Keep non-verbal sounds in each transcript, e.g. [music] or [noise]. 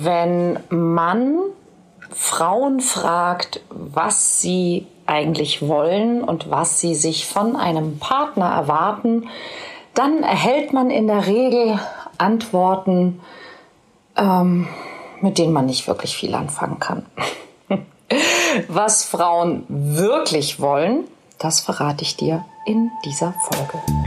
wenn man Frauen fragt, was sie eigentlich wollen und was sie sich von einem Partner erwarten, dann erhält man in der Regel Antworten, ähm, mit denen man nicht wirklich viel anfangen kann. [laughs] was Frauen wirklich wollen, das verrate ich dir in dieser Folge.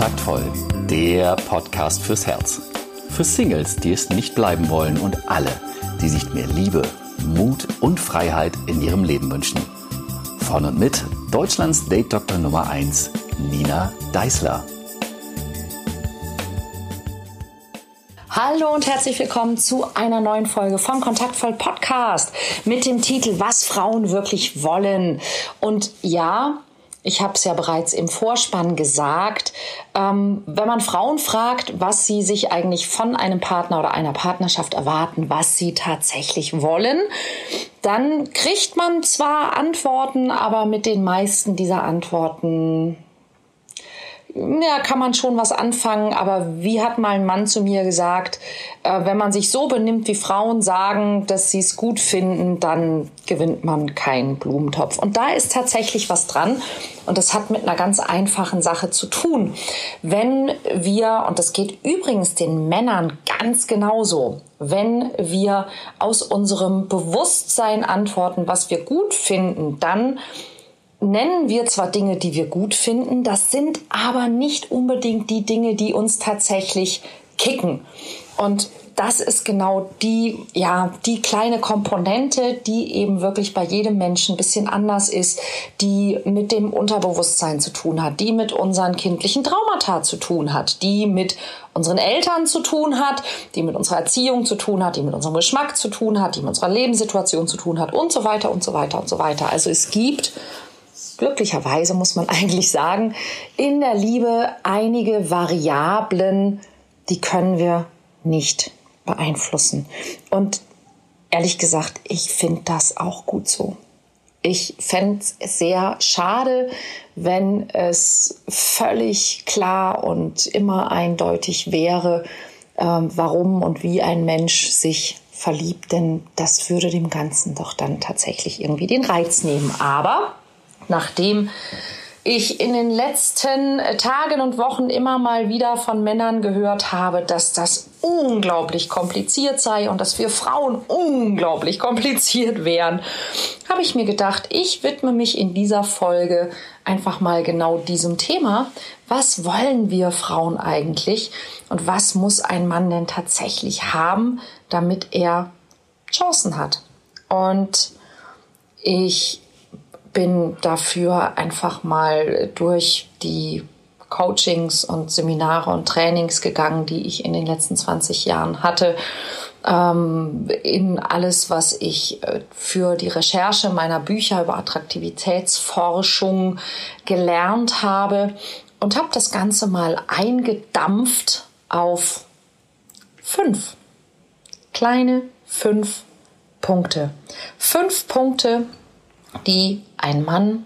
Kontaktvoll, der Podcast fürs Herz. Für Singles, die es nicht bleiben wollen und alle, die sich mehr Liebe, Mut und Freiheit in ihrem Leben wünschen. Von und mit Deutschlands Date Doktor Nummer 1, Nina Deißler. Hallo und herzlich willkommen zu einer neuen Folge vom Kontaktvoll Podcast mit dem Titel Was Frauen wirklich wollen. Und ja, ich habe es ja bereits im Vorspann gesagt, ähm, wenn man Frauen fragt, was sie sich eigentlich von einem Partner oder einer Partnerschaft erwarten, was sie tatsächlich wollen, dann kriegt man zwar Antworten, aber mit den meisten dieser Antworten ja, kann man schon was anfangen, aber wie hat mal ein Mann zu mir gesagt, äh, wenn man sich so benimmt, wie Frauen sagen, dass sie es gut finden, dann gewinnt man keinen Blumentopf. Und da ist tatsächlich was dran. Und das hat mit einer ganz einfachen Sache zu tun. Wenn wir, und das geht übrigens den Männern ganz genauso, wenn wir aus unserem Bewusstsein antworten, was wir gut finden, dann nennen wir zwar Dinge, die wir gut finden, das sind aber nicht unbedingt die Dinge, die uns tatsächlich kicken. Und das ist genau die, ja, die kleine Komponente, die eben wirklich bei jedem Menschen ein bisschen anders ist, die mit dem Unterbewusstsein zu tun hat, die mit unseren kindlichen Traumata zu tun hat, die mit unseren Eltern zu tun hat, die mit unserer Erziehung zu tun hat, die mit unserem Geschmack zu tun hat, die mit unserer Lebenssituation zu tun hat und so weiter und so weiter und so weiter. Also es gibt glücklicherweise muss man [laughs] eigentlich sagen, in der Liebe einige Variablen, die können wir nicht beeinflussen. Und ehrlich gesagt, ich finde das auch gut so. Ich fände es sehr schade, wenn es völlig klar und immer eindeutig wäre, ähm, warum und wie ein Mensch sich verliebt, denn das würde dem Ganzen doch dann tatsächlich irgendwie den Reiz nehmen. Aber nachdem ich in den letzten Tagen und Wochen immer mal wieder von Männern gehört habe, dass das unglaublich kompliziert sei und dass wir Frauen unglaublich kompliziert wären, habe ich mir gedacht, ich widme mich in dieser Folge einfach mal genau diesem Thema. Was wollen wir Frauen eigentlich und was muss ein Mann denn tatsächlich haben, damit er Chancen hat? Und ich bin dafür einfach mal durch die Coachings und Seminare und Trainings gegangen, die ich in den letzten 20 Jahren hatte, ähm, in alles, was ich äh, für die Recherche meiner Bücher über Attraktivitätsforschung gelernt habe und habe das Ganze mal eingedampft auf fünf kleine fünf Punkte. Fünf Punkte, die ein Mann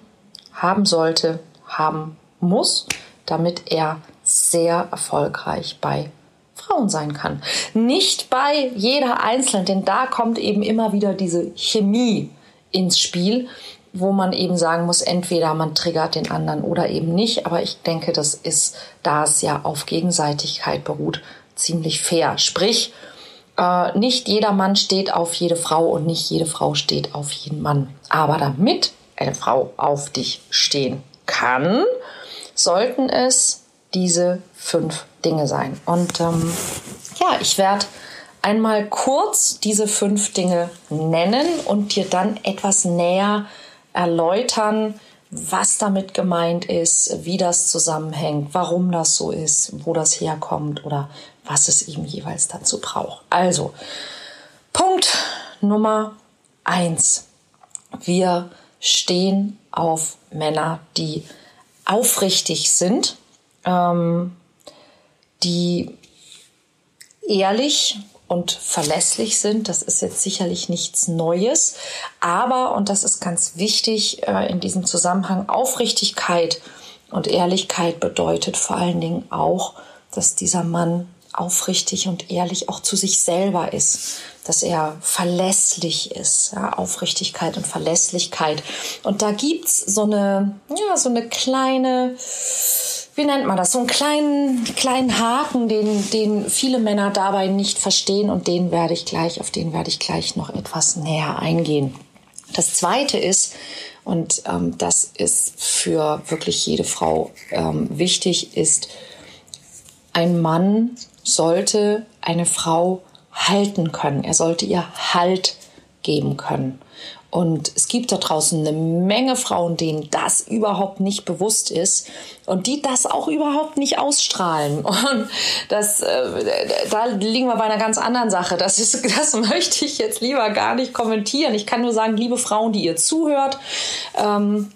haben sollte, haben muss, damit er sehr erfolgreich bei Frauen sein kann. Nicht bei jeder Einzelnen, denn da kommt eben immer wieder diese Chemie ins Spiel, wo man eben sagen muss, entweder man triggert den anderen oder eben nicht. Aber ich denke, das ist, da es ja auf Gegenseitigkeit beruht, ziemlich fair. Sprich, äh, nicht jeder Mann steht auf jede Frau und nicht jede Frau steht auf jeden Mann. Aber damit eine Frau auf dich stehen kann, sollten es diese fünf Dinge sein. Und ähm, ja, ich werde einmal kurz diese fünf Dinge nennen und dir dann etwas näher erläutern, was damit gemeint ist, wie das zusammenhängt, warum das so ist, wo das herkommt oder was es eben jeweils dazu braucht. Also, Punkt Nummer eins. Wir stehen auf Männer, die aufrichtig sind, ähm, die ehrlich und verlässlich sind. Das ist jetzt sicherlich nichts Neues. Aber, und das ist ganz wichtig äh, in diesem Zusammenhang, Aufrichtigkeit und Ehrlichkeit bedeutet vor allen Dingen auch, dass dieser Mann aufrichtig und ehrlich auch zu sich selber ist, dass er verlässlich ist, ja, Aufrichtigkeit und Verlässlichkeit. Und da gibt's so eine, ja, so eine kleine, wie nennt man das, so einen kleinen, kleinen Haken, den, den viele Männer dabei nicht verstehen und den werde ich gleich, auf den werde ich gleich noch etwas näher eingehen. Das zweite ist, und ähm, das ist für wirklich jede Frau ähm, wichtig, ist, ein Mann sollte eine Frau halten können. Er sollte ihr Halt geben können. Und es gibt da draußen eine Menge Frauen, denen das überhaupt nicht bewusst ist und die das auch überhaupt nicht ausstrahlen. [laughs] Und das, äh, da liegen wir bei einer ganz anderen Sache. Das ist, [laughs] das möchte ich jetzt lieber gar nicht kommentieren. Ich kann nur sagen, liebe Frauen, die ihr zuhört, ähm,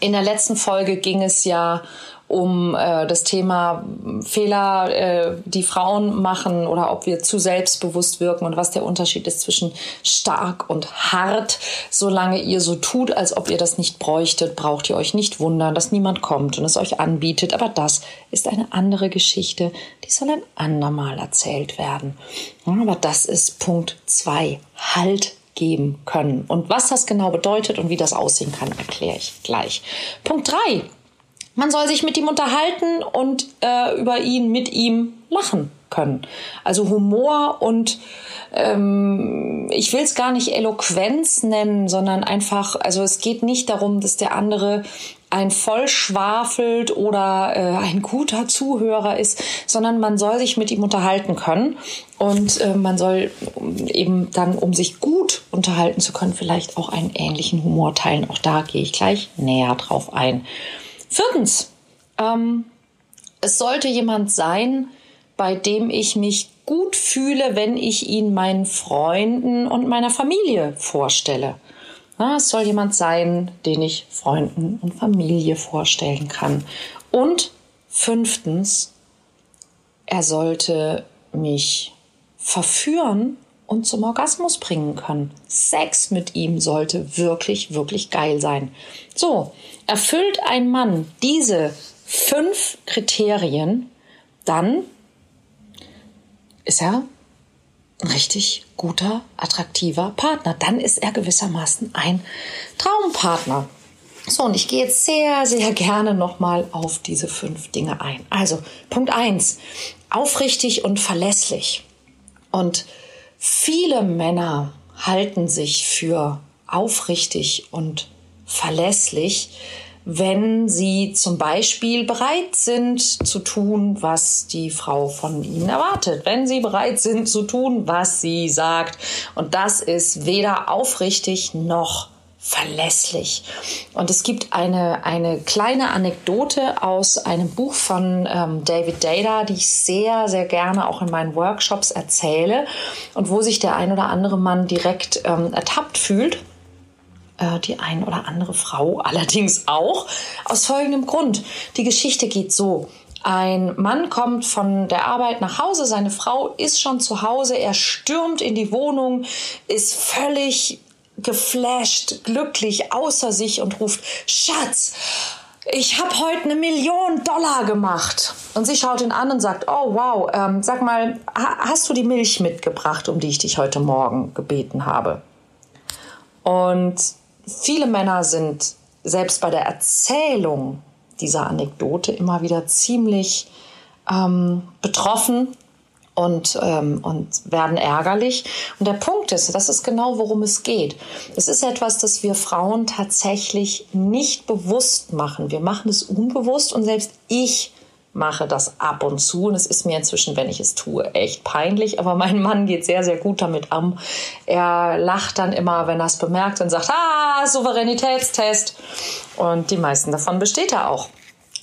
in der letzten Folge ging es ja um äh, das Thema Fehler, äh, die Frauen machen oder ob wir zu selbstbewusst wirken und was der Unterschied ist zwischen stark und hart. Solange ihr so tut, als ob ihr das nicht bräuchtet, braucht ihr euch nicht wundern, dass niemand kommt und es euch anbietet. Aber das ist eine andere Geschichte, die soll ein andermal erzählt werden. Aber das ist Punkt zwei. Halt geben können. Und was das genau bedeutet und wie das aussehen kann, erkläre ich gleich. Punkt drei man soll sich mit ihm unterhalten und äh, über ihn, mit ihm lachen können. Also Humor und ähm, ich will es gar nicht Eloquenz nennen, sondern einfach, also es geht nicht darum, dass der andere ein vollschwafelt oder äh, ein guter Zuhörer ist, sondern man soll sich mit ihm unterhalten können und äh, man soll eben dann, um sich gut unterhalten zu können, vielleicht auch einen ähnlichen Humor teilen. Auch da gehe ich gleich näher drauf ein. Viertens, ähm, es sollte jemand sein, bei dem ich mich gut fühle, wenn ich ihn meinen Freunden und meiner Familie vorstelle. Na, es soll jemand sein, den ich Freunden und Familie vorstellen kann. Und fünftens, er sollte mich verführen und zum Orgasmus bringen können. Sex mit ihm sollte wirklich, wirklich geil sein. So, erfüllt ein Mann diese fünf Kriterien, dann ist er ein richtig guter, attraktiver Partner. Dann ist er gewissermaßen ein Traumpartner. So, und ich gehe jetzt sehr, sehr gerne nochmal auf diese fünf Dinge ein. Also, Punkt eins: aufrichtig und verlässlich. Und Viele Männer halten sich für aufrichtig und verlässlich, wenn sie zum Beispiel bereit sind zu tun, was die Frau von ihnen erwartet, wenn sie bereit sind zu tun, was sie sagt. Und das ist weder aufrichtig noch verlässlich. Und es gibt eine, eine kleine Anekdote aus einem Buch von ähm, David Data, die ich sehr, sehr gerne auch in meinen Workshops erzähle und wo sich der ein oder andere Mann direkt ähm, ertappt fühlt. Äh, die ein oder andere Frau [laughs] allerdings auch. Aus folgendem Grund. Die Geschichte geht so. Ein Mann kommt von der Arbeit nach Hause, seine Frau ist schon zu Hause, er stürmt in die Wohnung, ist völlig geflasht, glücklich, außer sich und ruft, Schatz, ich habe heute eine Million Dollar gemacht. Und sie schaut ihn an und sagt, oh wow, ähm, sag mal, hast du die Milch mitgebracht, um die ich dich heute Morgen gebeten habe? Und viele Männer sind selbst bei der Erzählung dieser Anekdote immer wieder ziemlich ähm, betroffen und, ähm, und werden ärgerlich. Und der Punkt ist, das ist genau, worum es geht. Es ist etwas, das wir Frauen tatsächlich nicht bewusst machen. Wir machen es unbewusst und selbst ich mache das ab und zu. Und es ist mir inzwischen, wenn ich es tue, echt peinlich. Aber mein Mann geht sehr, sehr gut damit um. Er lacht dann immer, wenn er es bemerkt und sagt, ah, Souveränitätstest. Und die meisten davon besteht er auch.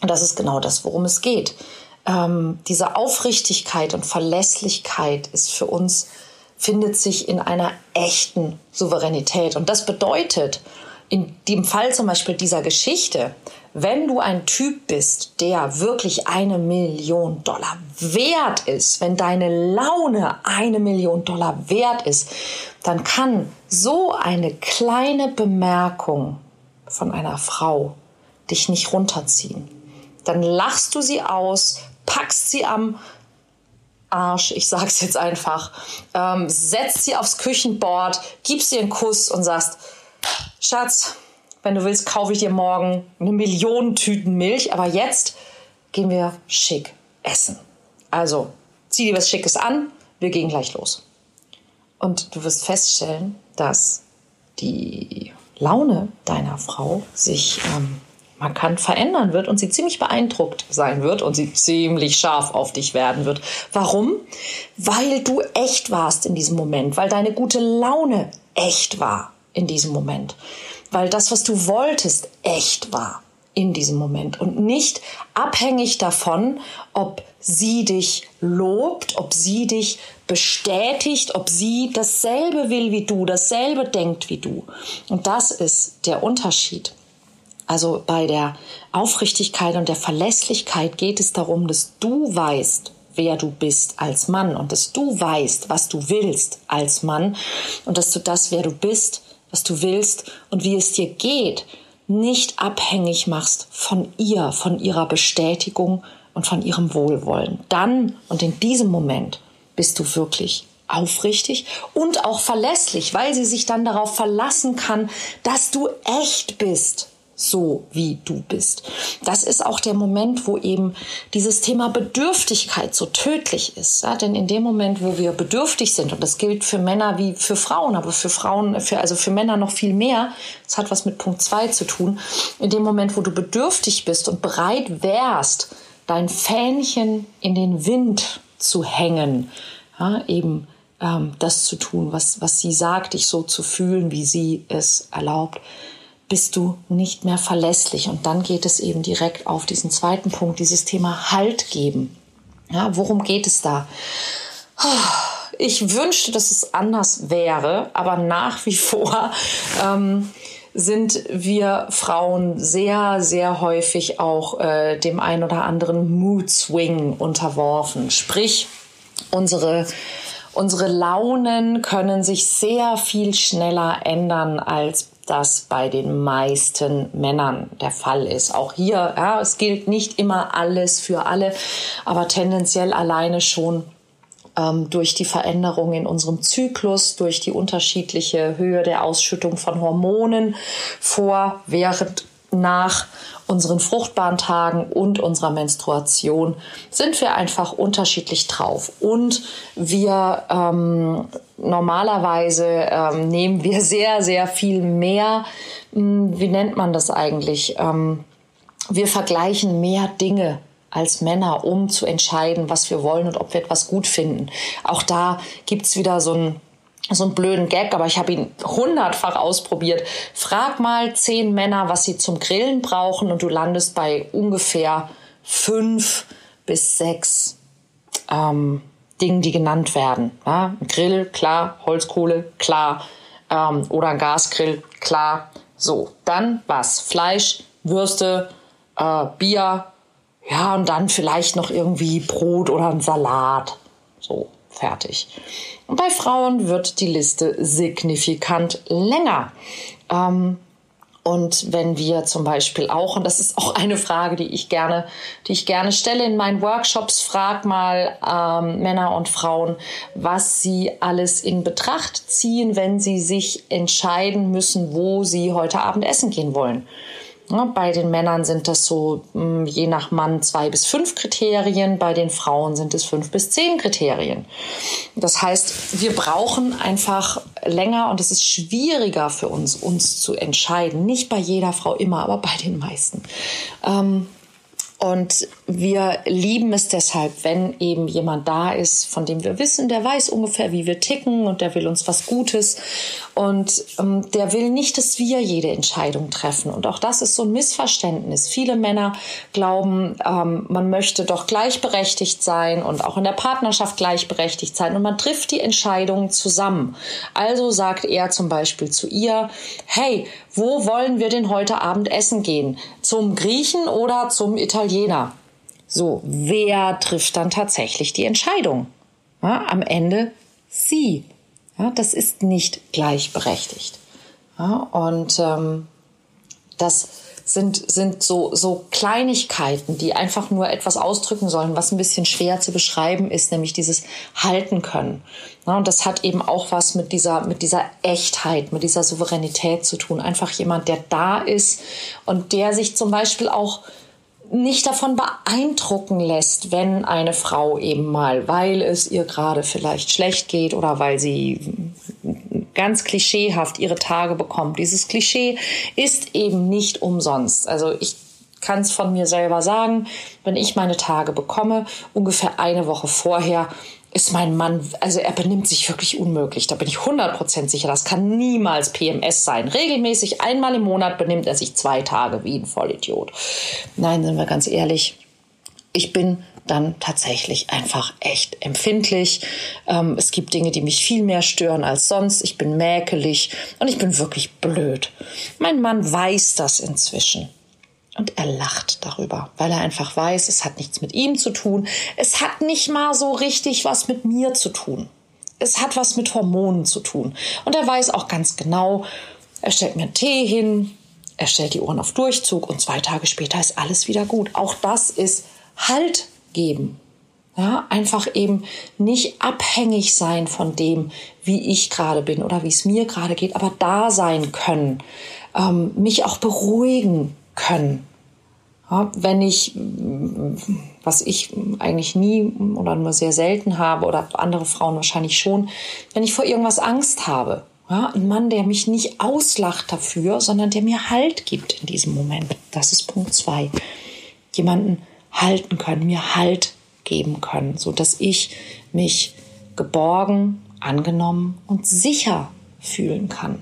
Und das ist genau das, worum es geht ähm, diese Aufrichtigkeit und Verlässlichkeit ist für uns, findet sich in einer echten Souveränität. Und das bedeutet, in dem Fall zum Beispiel dieser Geschichte, wenn du ein Typ bist, der wirklich eine Million Dollar wert ist, wenn deine Laune eine Million Dollar wert ist, dann kann so eine kleine Bemerkung von einer Frau dich nicht runterziehen. Dann lachst du sie aus, packst sie am Arsch, ich sag's jetzt einfach, ähm, setzt sie aufs Küchenbord, gibst ihr einen Kuss und sagst, Schatz, wenn du willst, kaufe ich dir morgen eine Million Tüten Milch, aber jetzt gehen wir schick essen. Also, zieh dir was Schickes an, wir gehen gleich los. Und du wirst feststellen, dass die Laune deiner Frau sich ähm, markant verändern wird und sie ziemlich beeindruckt sein wird und sie ziemlich scharf auf dich werden wird. Warum? Weil du echt warst in diesem Moment, weil deine gute Laune echt war in diesem Moment, weil das, was du wolltest, echt war in diesem Moment und nicht abhängig davon, ob sie dich lobt, ob sie dich bestätigt, ob sie dasselbe will wie du, dasselbe denkt wie du. Und das ist der Unterschied. Also bei der Aufrichtigkeit und der Verlässlichkeit geht es darum, dass du weißt, wer du bist als Mann und dass du weißt, was du willst als Mann und dass du das, wer du bist, was du willst und wie es dir geht, nicht abhängig machst von ihr, von ihrer Bestätigung und von ihrem Wohlwollen. Dann und in diesem Moment bist du wirklich aufrichtig und auch verlässlich, weil sie sich dann darauf verlassen kann, dass du echt bist so wie du bist. Das ist auch der Moment, wo eben dieses Thema Bedürftigkeit so tödlich ist. Ja? Denn in dem Moment, wo wir bedürftig sind, und das gilt für Männer wie für Frauen, aber für Frauen, für, also für Männer noch viel mehr, das hat was mit Punkt zwei zu tun, in dem Moment, wo du bedürftig bist und bereit wärst, dein Fähnchen in den Wind zu hängen, ja, eben ähm, das zu tun, was, was sie sagt, dich so zu fühlen, wie sie es erlaubt, bist du nicht mehr verlässlich. Und dann geht es eben direkt auf diesen zweiten Punkt, dieses Thema Halt geben. Ja, worum geht es da? Ich wünschte, dass es anders wäre, aber nach wie vor ähm, sind wir Frauen sehr, sehr häufig auch äh, dem ein oder anderen Mood Swing unterworfen. Sprich, unsere Unsere Launen können sich sehr viel schneller ändern als das bei den meisten Männern der Fall ist. Auch hier, ja, es gilt nicht immer alles für alle, aber tendenziell alleine schon ähm, durch die Veränderung in unserem Zyklus, durch die unterschiedliche Höhe der Ausschüttung von Hormonen vor, während, nach unseren fruchtbaren Tagen und unserer Menstruation sind wir einfach unterschiedlich drauf. Und wir ähm, normalerweise ähm, nehmen wir sehr, sehr viel mehr, mh, hm, wie nennt man das eigentlich? Ähm, wir vergleichen mehr Dinge als Männer, um zu entscheiden, was wir wollen und ob wir etwas gut finden. Auch da gibt's wieder so ein so einen blöden Gag, aber ich habe ihn hundertfach ausprobiert. Frag mal zehn Männer, was sie zum Grillen brauchen und du landest bei ungefähr fünf bis sechs ähm, Dingen, die genannt werden. Ja, Grill, klar, Holzkohle, klar, ähm, oder ein Gasgrill, klar. So, dann was? Fleisch, Würste, äh, Bier, ja, und dann vielleicht noch irgendwie Brot oder ein Salat. So, fertig. Und bei Frauen wird die Liste signifikant länger. Ähm, und wenn wir zum Beispiel auch, und das ist auch eine Frage, die ich gerne, die ich gerne stelle in meinen Workshops, frag mal ähm, Männer und Frauen, was sie alles in Betracht ziehen, wenn sie sich entscheiden müssen, wo sie heute Abend essen gehen wollen. Bei den Männern sind das so hm, je nach Mann zwei bis fünf Kriterien, bei den Frauen sind es fünf bis zehn Kriterien. Das heißt, wir brauchen einfach länger und es ist schwieriger für uns, uns zu entscheiden. Nicht bei jeder Frau immer, aber bei den meisten. Ähm, Und wir lieben es deshalb, wenn eben jemand da ist, von dem wir wissen, der weiß ungefähr, wie wir ticken und der will uns was Gutes. Und ähm, der will nicht, dass wir jede Entscheidung treffen. Und auch das ist so ein Missverständnis. Viele Männer glauben, ähm, man möchte doch gleichberechtigt sein und auch in der Partnerschaft gleichberechtigt sein. Und man trifft die Entscheidungen zusammen. Also sagt er zum Beispiel zu ihr, hey, wo wollen wir denn heute Abend essen gehen? Zum Griechen oder zum Italiener? So, wer trifft dann tatsächlich die Entscheidung? Ja, am Ende sie. Ja, das ist nicht gleichberechtigt. Ja, und ähm, das sind, sind so, so Kleinigkeiten, die einfach nur etwas ausdrücken sollen, was ein bisschen schwer zu beschreiben ist, nämlich dieses Halten können. Ja, und das hat eben auch was mit dieser, mit dieser Echtheit, mit dieser Souveränität zu tun. Einfach jemand, der da ist und der sich zum Beispiel auch nicht davon beeindrucken lässt, wenn eine Frau eben mal, weil es ihr gerade vielleicht schlecht geht oder weil sie ganz klischeehaft ihre Tage bekommt. Dieses Klischee ist eben nicht umsonst. Also ich kann es von mir selber sagen, wenn ich meine Tage bekomme, ungefähr eine Woche vorher ist mein Mann, also er benimmt sich wirklich unmöglich. Da bin ich 100% sicher. Das kann niemals PMS sein. Regelmäßig einmal im Monat benimmt er sich zwei Tage wie ein Vollidiot. Nein, sind wir ganz ehrlich. Ich bin dann tatsächlich einfach echt empfindlich. Ähm, es gibt Dinge, die mich viel mehr stören als sonst. Ich bin mäkelig und ich bin wirklich blöd. Mein Mann weiß das inzwischen. Und er lacht darüber, weil er einfach weiß, es hat nichts mit ihm zu tun. Es hat nicht mal so richtig was mit mir zu tun. Es hat was mit Hormonen zu tun. Und er weiß auch ganz genau, er stellt mir einen Tee hin, er stellt die Ohren auf Durchzug und zwei Tage später ist alles wieder gut. Auch das ist Halt geben. Ja, einfach eben nicht abhängig sein von dem, wie ich gerade bin oder wie es mir gerade geht, aber da sein können, ähm, mich auch beruhigen können. Ja, wenn ich, was ich eigentlich nie oder nur sehr selten habe oder andere Frauen wahrscheinlich schon, wenn ich vor irgendwas Angst habe. Ja, ein Mann, der mich nicht auslacht dafür, sondern der mir Halt gibt in diesem Moment. Das ist Punkt zwei. Jemanden halten können, mir Halt geben können, so dass ich mich geborgen, angenommen und sicher fühlen kann.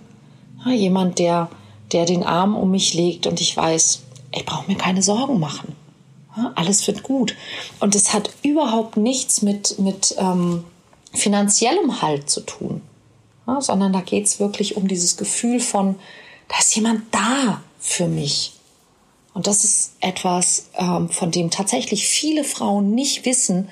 Ja, jemand, der der den Arm um mich legt und ich weiß, ich brauche mir keine Sorgen machen. Alles wird gut. Und es hat überhaupt nichts mit, mit ähm, finanziellem Halt zu tun, ja, sondern da geht es wirklich um dieses Gefühl von, da ist jemand da für mich. Und das ist etwas, ähm, von dem tatsächlich viele Frauen nicht wissen,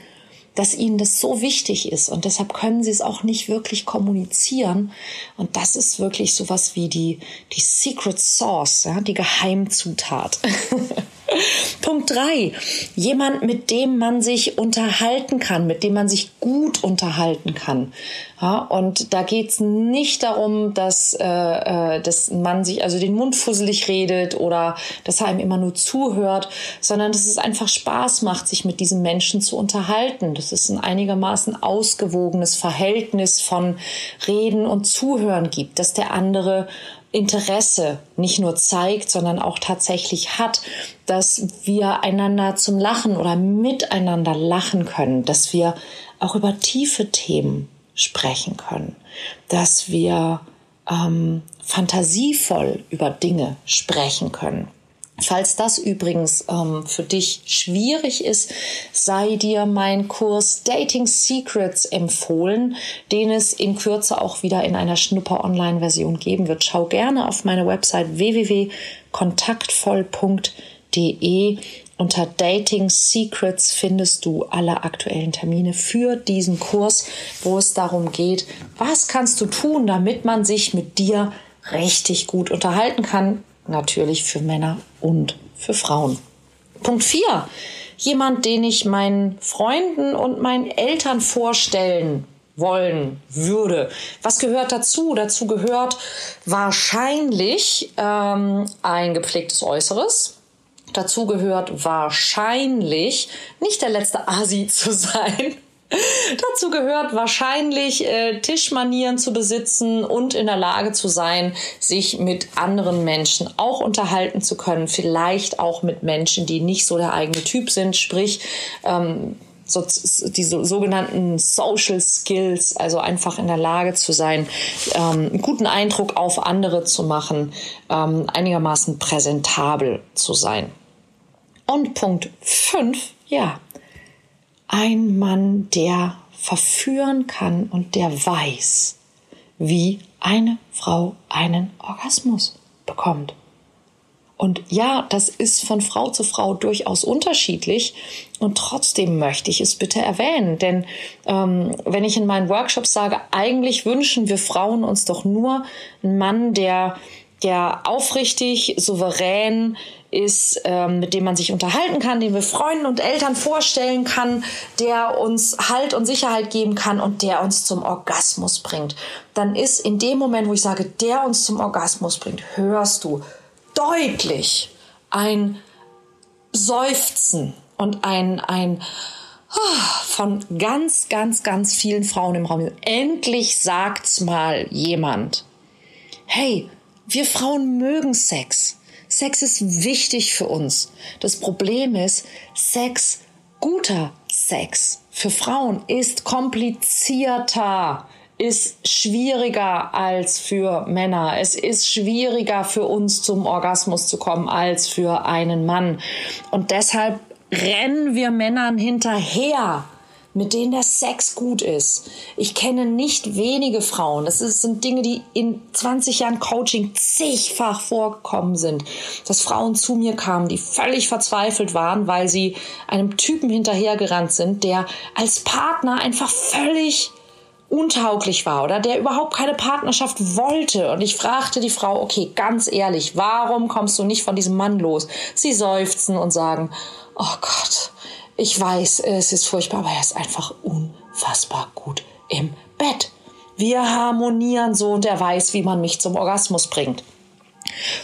dass ihnen das so wichtig ist und deshalb können sie es auch nicht wirklich kommunizieren. Und das ist wirklich sowas wie die, die Secret Sauce, ja, die Geheimzutat. [laughs] [laughs] Punkt drei: Jemand, mit dem man sich unterhalten kann, mit dem man sich gut unterhalten kann. Ja, und da geht's nicht darum, dass, äh, äh, dass man sich also den Mund fusselig redet oder dass er einem immer nur zuhört, sondern dass es einfach Spaß macht, sich mit diesem Menschen zu unterhalten. Das ist ein einigermaßen ausgewogenes Verhältnis von Reden und Zuhören gibt, dass der andere Interesse nicht nur zeigt, sondern auch tatsächlich hat, dass wir einander zum Lachen oder miteinander lachen können, dass wir auch über tiefe Themen sprechen können, dass wir ähm, fantasievoll über Dinge sprechen können. Falls das übrigens ähm, für dich schwierig ist, sei dir mein Kurs Dating Secrets empfohlen, den es in Kürze auch wieder in einer Schnupper-Online-Version geben wird. Schau gerne auf meine Website www.kontaktvoll.de. Unter Dating Secrets findest du alle aktuellen Termine für diesen Kurs, wo es darum geht, was kannst du tun, damit man sich mit dir richtig gut unterhalten kann, natürlich für Männer und für Frauen. Punkt 4. Jemand, den ich meinen Freunden und meinen Eltern vorstellen wollen würde. Was gehört dazu? Dazu gehört wahrscheinlich ähm, ein gepflegtes Äußeres. Dazu gehört wahrscheinlich nicht der letzte Asi zu sein. Dazu gehört wahrscheinlich äh, Tischmanieren zu besitzen und in der Lage zu sein, sich mit anderen Menschen auch unterhalten zu können. Vielleicht auch mit Menschen, die nicht so der eigene Typ sind, sprich ähm, so, die so, sogenannten Social Skills, also einfach in der Lage zu sein, ähm, einen guten Eindruck auf andere zu machen, ähm, einigermaßen präsentabel zu sein. Und Punkt 5, ja, ein Mann, der verführen kann und der weiß, wie eine Frau einen Orgasmus bekommt. Und ja, das ist von Frau zu Frau durchaus unterschiedlich. Und trotzdem möchte ich es bitte erwähnen. Denn ähm, wenn ich in meinen Workshops sage, eigentlich wünschen wir Frauen uns doch nur einen Mann, der, der aufrichtig, souverän ist, ähm, mit dem man sich unterhalten kann, den wir Freunden und Eltern vorstellen kann, der uns Halt und Sicherheit geben kann und der uns zum Orgasmus bringt. Dann ist in dem Moment, wo ich sage, der uns zum Orgasmus bringt, hörst du deutlich ein Seufzen und ein, ein ah, von ganz, ganz, ganz vielen Frauen im Raum. Endlich sagt's mal jemand. Hey, wir Frauen mögen Sex. Sex ist wichtig für uns. Das Problem ist, Sex, guter Sex für Frauen ist komplizierter ist schwieriger als für Männer. Es ist schwieriger für uns zum Orgasmus zu kommen als für einen Mann. Und deshalb rennen wir Männern hinterher, mit denen der Sex gut ist. Ich kenne nicht wenige Frauen. Das sind Dinge, die in 20 Jahren Coaching zigfach vorgekommen sind, dass Frauen zu mir kamen, die völlig verzweifelt waren, weil sie einem Typen hinterhergerannt sind, der als Partner einfach völlig untauglich war oder der überhaupt keine Partnerschaft wollte. Und ich fragte die Frau, okay, ganz ehrlich, warum kommst du nicht von diesem Mann los? Sie seufzen und sagen, oh Gott, ich weiß, es ist furchtbar, aber er ist einfach unfassbar gut im Bett. Wir harmonieren so und er weiß, wie man mich zum Orgasmus bringt.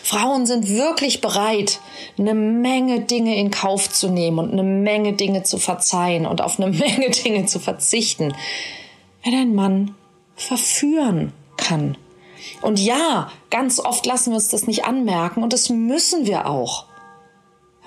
Frauen sind wirklich bereit, eine Menge Dinge in Kauf zu nehmen und eine Menge Dinge zu verzeihen und auf eine [laughs] Menge Dinge zu verzichten, wenn ein Mann verführen kann. Und ja, ganz oft lassen wir uns das nicht anmerken und das müssen wir auch.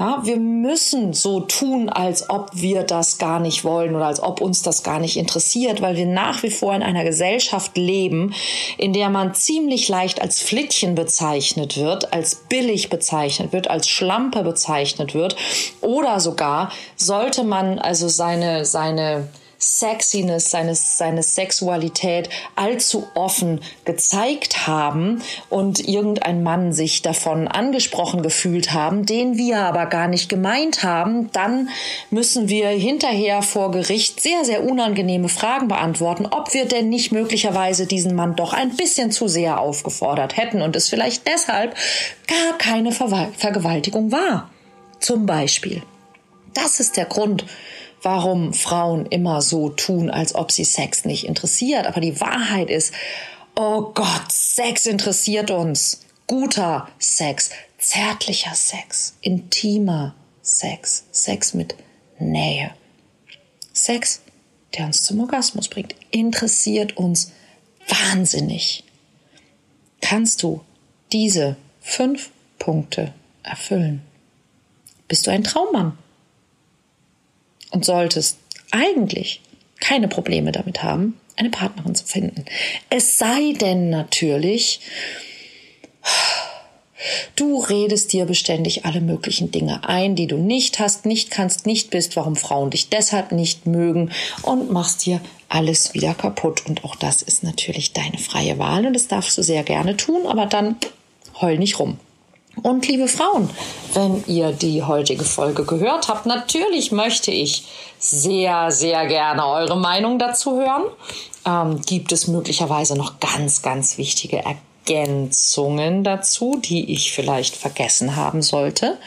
Ja, wir müssen so tun, als ob wir das gar nicht wollen oder als ob uns das gar nicht interessiert, weil wir nach wie vor in einer Gesellschaft leben, in der man ziemlich leicht als Flittchen bezeichnet wird, als billig bezeichnet wird, als Schlampe bezeichnet wird. Oder sogar sollte man also seine, seine Sexiness, seine, seine Sexualität allzu offen gezeigt haben und irgendein Mann sich davon angesprochen gefühlt haben, den wir aber gar nicht gemeint haben, dann müssen wir hinterher vor Gericht sehr, sehr unangenehme Fragen beantworten, ob wir denn nicht möglicherweise diesen Mann doch ein bisschen zu sehr aufgefordert hätten und es vielleicht deshalb gar keine Ver Vergewaltigung war. Zum Beispiel. Das ist der Grund, warum Frauen immer so tun, als ob sie Sex nicht interessiert. Aber die Wahrheit ist, oh Gott, Sex interessiert uns. Guter Sex, zärtlicher Sex, intimer Sex, Sex mit Nähe. Sex, der uns zum Orgasmus bringt, interessiert uns wahnsinnig. Kannst du diese fünf Punkte erfüllen? Bist du ein Traummann? Und solltest eigentlich keine Probleme damit haben, eine Partnerin zu finden. Es sei denn natürlich, du redest dir beständig alle möglichen Dinge ein, die du nicht hast, nicht kannst, nicht bist, warum Frauen dich deshalb nicht mögen und machst dir alles wieder kaputt. Und auch das ist natürlich deine freie Wahl und das darfst du sehr gerne tun, aber dann heul nicht rum. Und liebe Frauen, wenn ihr die heutige Folge gehört habt, natürlich möchte ich sehr, sehr gerne eure Meinung dazu hören. Ähm, gibt es möglicherweise noch ganz, ganz wichtige Ergänzungen dazu, die ich vielleicht vergessen haben sollte?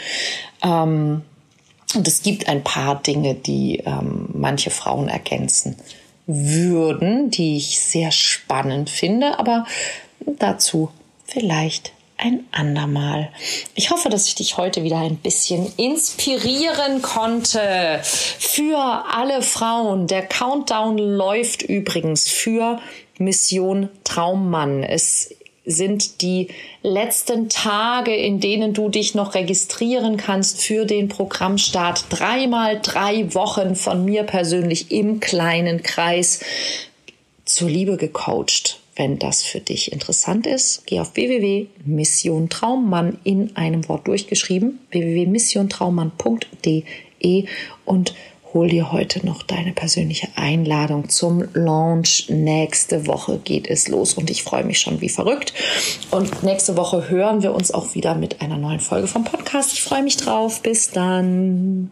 Ähm, und es gibt ein paar Dinge, die ähm, manche Frauen ergänzen würden, die ich sehr spannend finde, aber dazu vielleicht ein andermal. Ich hoffe, dass ich dich heute wieder ein bisschen inspirieren konnte. Für alle Frauen. Der Countdown läuft übrigens für Mission Traummann. Es sind die letzten Tage, in denen du dich noch registrieren kannst für den Programmstart. Dreimal drei Wochen von mir persönlich im kleinen Kreis zur Liebe gecoacht. Wenn das für dich interessant ist, geh auf www.mission Traummann in einem Wort durchgeschrieben, www.missiontraummann.de und hol dir heute noch deine persönliche Einladung zum Launch. Nächste Woche geht es los und ich freue mich schon wie verrückt. Und nächste Woche hören wir uns auch wieder mit einer neuen Folge vom Podcast. Ich freue mich drauf. Bis dann.